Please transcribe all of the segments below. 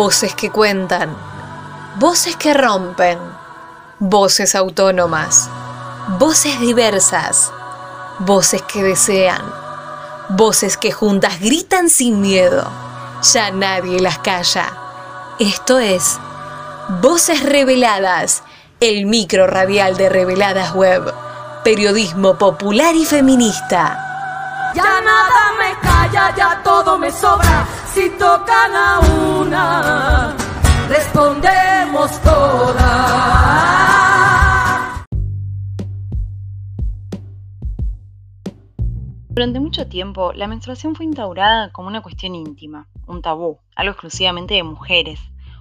Voces que cuentan, voces que rompen, voces autónomas, voces diversas, voces que desean, voces que juntas gritan sin miedo. Ya nadie las calla. Esto es Voces Reveladas, el micro radial de Reveladas Web, periodismo popular y feminista. Ya nada me calla, ya todo me sobra. Si tocan a una, respondemos todas. Durante mucho tiempo, la menstruación fue instaurada como una cuestión íntima, un tabú, algo exclusivamente de mujeres,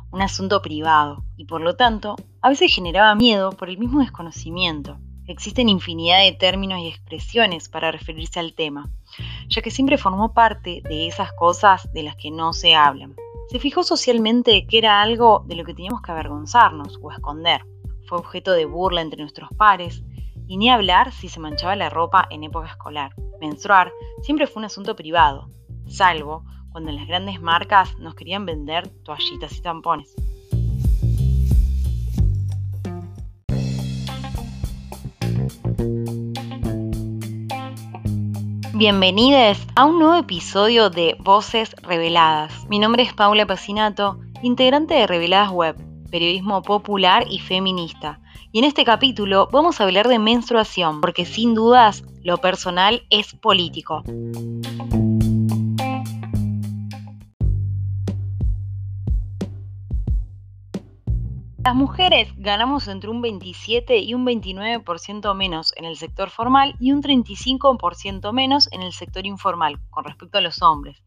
un asunto privado, y por lo tanto, a veces generaba miedo por el mismo desconocimiento. Existen infinidad de términos y expresiones para referirse al tema, ya que siempre formó parte de esas cosas de las que no se hablan. Se fijó socialmente que era algo de lo que teníamos que avergonzarnos o esconder. Fue objeto de burla entre nuestros pares, y ni hablar si se manchaba la ropa en época escolar. Menstruar siempre fue un asunto privado, salvo cuando las grandes marcas nos querían vender toallitas y tampones. Bienvenidos a un nuevo episodio de Voces Reveladas. Mi nombre es Paula Pacinato, integrante de Reveladas Web, periodismo popular y feminista y en este capítulo vamos a hablar de menstruación, porque sin dudas lo personal es político. Las mujeres ganamos entre un 27 y un 29% menos en el sector formal y un 35% menos en el sector informal con respecto a los hombres.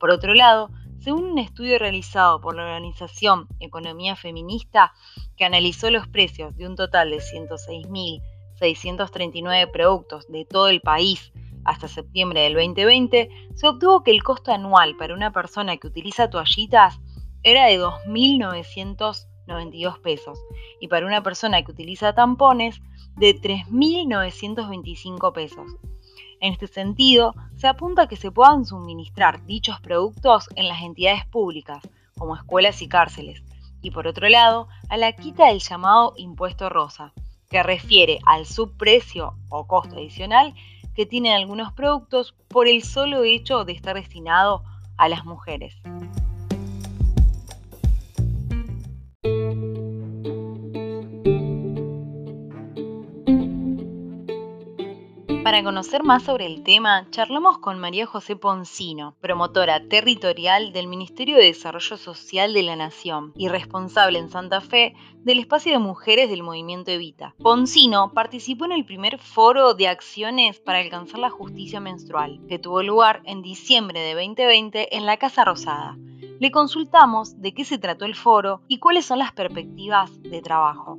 Por otro lado, según un estudio realizado por la organización Economía Feminista, que analizó los precios de un total de 106.639 productos de todo el país hasta septiembre del 2020, se obtuvo que el costo anual para una persona que utiliza toallitas era de 2.992 pesos y para una persona que utiliza tampones de 3.925 pesos. En este sentido, se apunta a que se puedan suministrar dichos productos en las entidades públicas, como escuelas y cárceles, y por otro lado, a la quita del llamado impuesto rosa, que refiere al subprecio o costo adicional que tienen algunos productos por el solo hecho de estar destinado a las mujeres. Para conocer más sobre el tema, charlamos con María José Poncino, promotora territorial del Ministerio de Desarrollo Social de la Nación y responsable en Santa Fe del espacio de mujeres del movimiento Evita. Poncino participó en el primer foro de acciones para alcanzar la justicia menstrual, que tuvo lugar en diciembre de 2020 en la Casa Rosada. Le consultamos de qué se trató el foro y cuáles son las perspectivas de trabajo.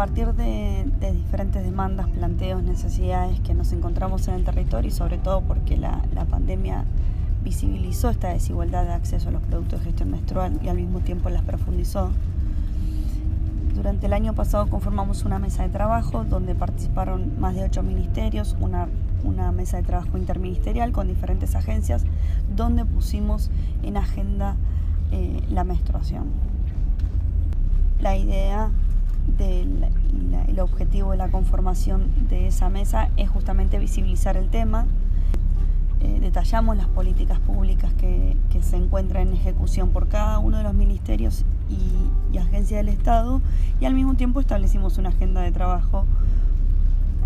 Partir de, diferentes demandas, planteos, necesidades que nos encontramos en el territorio y sobre todo porque la, pandemia visibilizó esta desigualdad de acceso a los productos de gestión menstrual y al mismo tiempo las profundizó. Durante el año pasado conformamos una mesa de trabajo donde participaron más de ocho ministerios, una, mesa de trabajo interministerial con diferentes agencias, donde pusimos en agenda eh, la menstruación. La idea el objetivo de la conformación de esa mesa es justamente visibilizar el tema. Eh, detallamos las políticas públicas que, se encuentran en ejecución por cada uno de los ministerios y, y agencias del Estado y al mismo tiempo establecimos una agenda de trabajo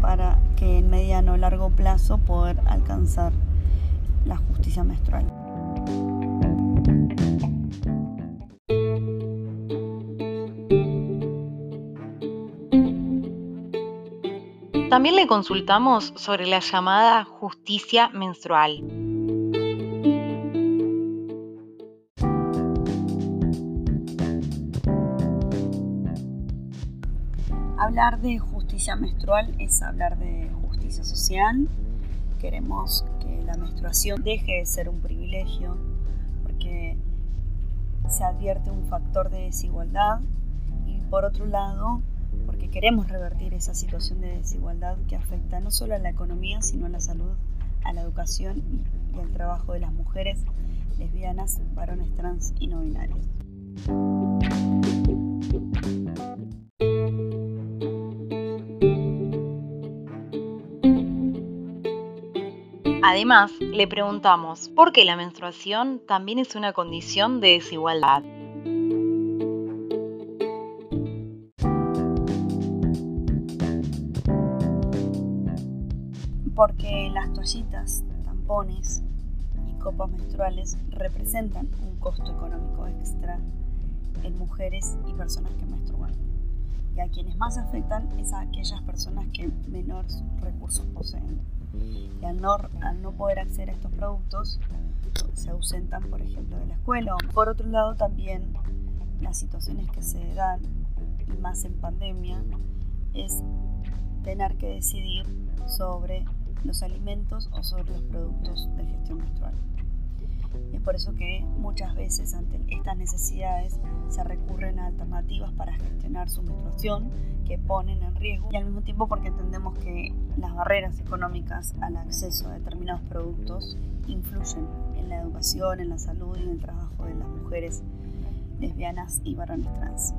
para que en mediano o largo plazo poder alcanzar la justicia menstrual. También le consultamos sobre la llamada justicia menstrual. Hablar de justicia menstrual es hablar de justicia social. Queremos que la menstruación deje de ser un privilegio porque se advierte un factor de desigualdad y por otro lado queremos revertir esa situación de desigualdad que afecta no solo a la economía, sino a la salud, a la educación y, al trabajo de las mujeres lesbianas, varones trans y no binarios. Además, le preguntamos por qué la menstruación también es una condición de desigualdad. Porque las toallitas, tampones y copas menstruales representan un costo económico extra en mujeres y personas que menstruan. Y a quienes más afectan es a aquellas personas que menores recursos poseen. Y al no, al no poder acceder a estos productos, se ausentan, por ejemplo, de la escuela. Por otro lado, también las situaciones que se dan, y más en pandemia, es tener que decidir sobre los alimentos o sobre los productos de gestión menstrual. Y es por eso que muchas veces ante estas necesidades se recurren a alternativas para gestionar su menstruación que ponen en riesgo y al mismo tiempo porque entendemos que las barreras económicas al acceso a determinados productos influyen en la educación, en la salud y en el trabajo de las mujeres lesbianas y varones trans.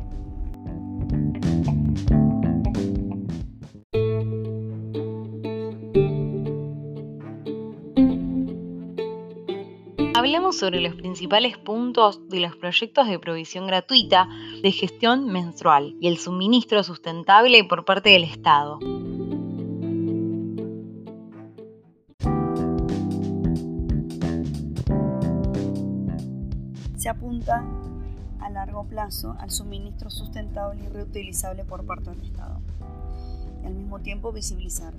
Hablemos sobre los principales puntos de los proyectos de provisión gratuita de gestión menstrual y el suministro sustentable por parte del Estado. Se apunta a largo plazo al suministro sustentable y reutilizable por parte del Estado. Y al mismo tiempo visibilizar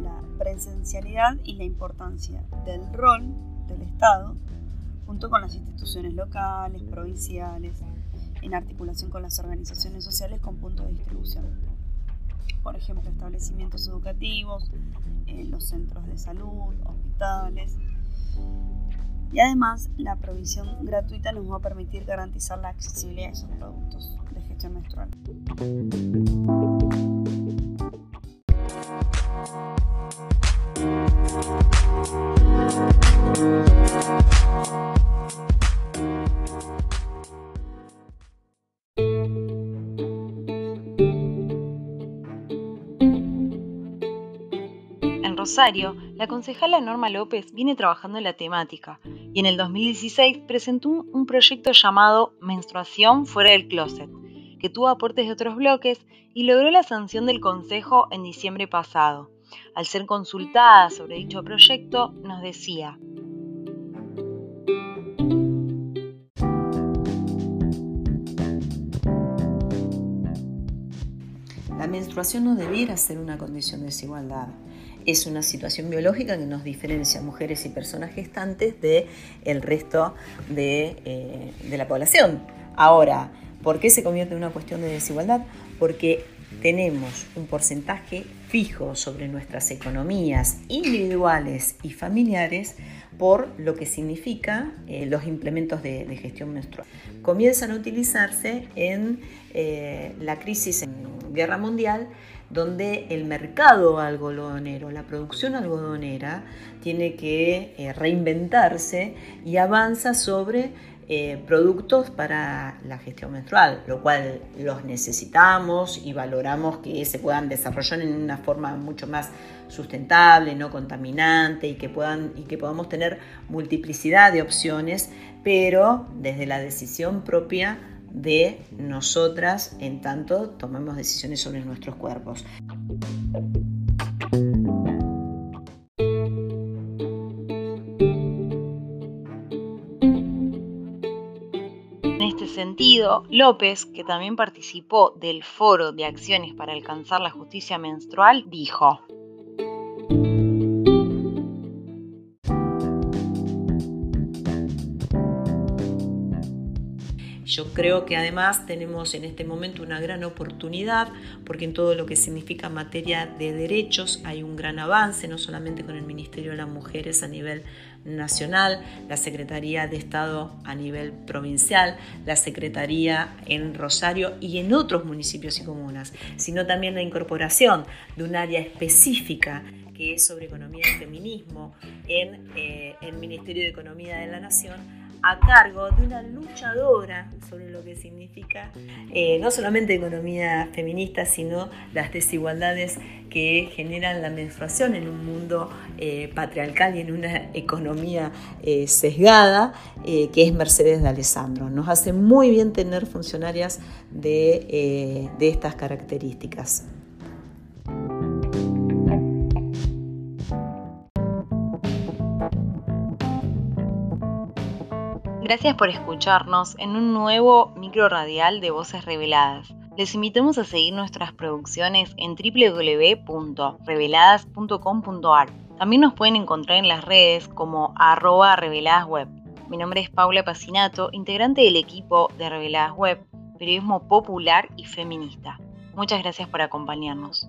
la presencialidad y la importancia del rol del Estado junto con las instituciones locales, provinciales, en articulación con las organizaciones sociales con puntos de distribución. Por ejemplo, establecimientos educativos, eh, los centros de salud, hospitales. Y además, la provisión gratuita nos va a permitir garantizar la accesibilidad a esos productos de gestión menstrual. Rosario, la concejala Norma López viene trabajando en la temática y en el 2016 presentó un proyecto llamado Menstruación fuera del closet, que tuvo aportes de otros bloques y logró la sanción del Consejo en diciembre pasado. Al ser consultada sobre dicho proyecto, nos decía, La menstruación no debiera ser una condición de desigualdad es una situación biológica que nos diferencia mujeres y personas gestantes del el resto de, de la población. Ahora, ¿por qué se convierte en una cuestión de desigualdad? Porque tenemos un porcentaje fijo sobre nuestras economías individuales y familiares por lo que significa eh, los implementos de, gestión menstrual. Comienzan a utilizarse en eh, la crisis en guerra mundial, donde el mercado algodonero, la producción algodonera, tiene que eh, reinventarse y avanza sobre eh, productos para la gestión menstrual, lo cual los necesitamos y valoramos que se puedan desarrollar en una forma mucho más sustentable, no contaminante y que, puedan, y que podamos tener multiplicidad de opciones, pero desde la decisión propia de nosotras en tanto tomemos decisiones sobre nuestros cuerpos. sentido, López, que también participó del Foro de Acciones para Alcanzar la Justicia Menstrual, dijo, Yo creo que además tenemos en este momento una gran oportunidad porque en todo lo que significa materia de derechos hay un gran avance, no solamente con el Ministerio de las Mujeres a nivel nacional, la Secretaría de Estado a nivel provincial, la Secretaría en Rosario y en otros municipios y comunas, sino también la incorporación de un área específica que es sobre economía y feminismo en eh, el Ministerio de Economía de la Nación a cargo de una luchadora sobre lo que significa eh, no solamente economía feminista, sino las desigualdades que generan la menstruación en un mundo eh, patriarcal y en una economía eh, sesgada, que es Mercedes de Alessandro. Nos hace muy bien tener funcionarias de estas características. Gracias por escucharnos en un nuevo micro radial de Voces Reveladas. Les invitamos a seguir nuestras producciones en www.reveladas.com.ar. También nos pueden encontrar en las redes como arroba reveladasweb. Mi nombre es Paula Pacinato, integrante del equipo de Reveladas Web, periodismo popular y feminista. Muchas gracias por acompañarnos.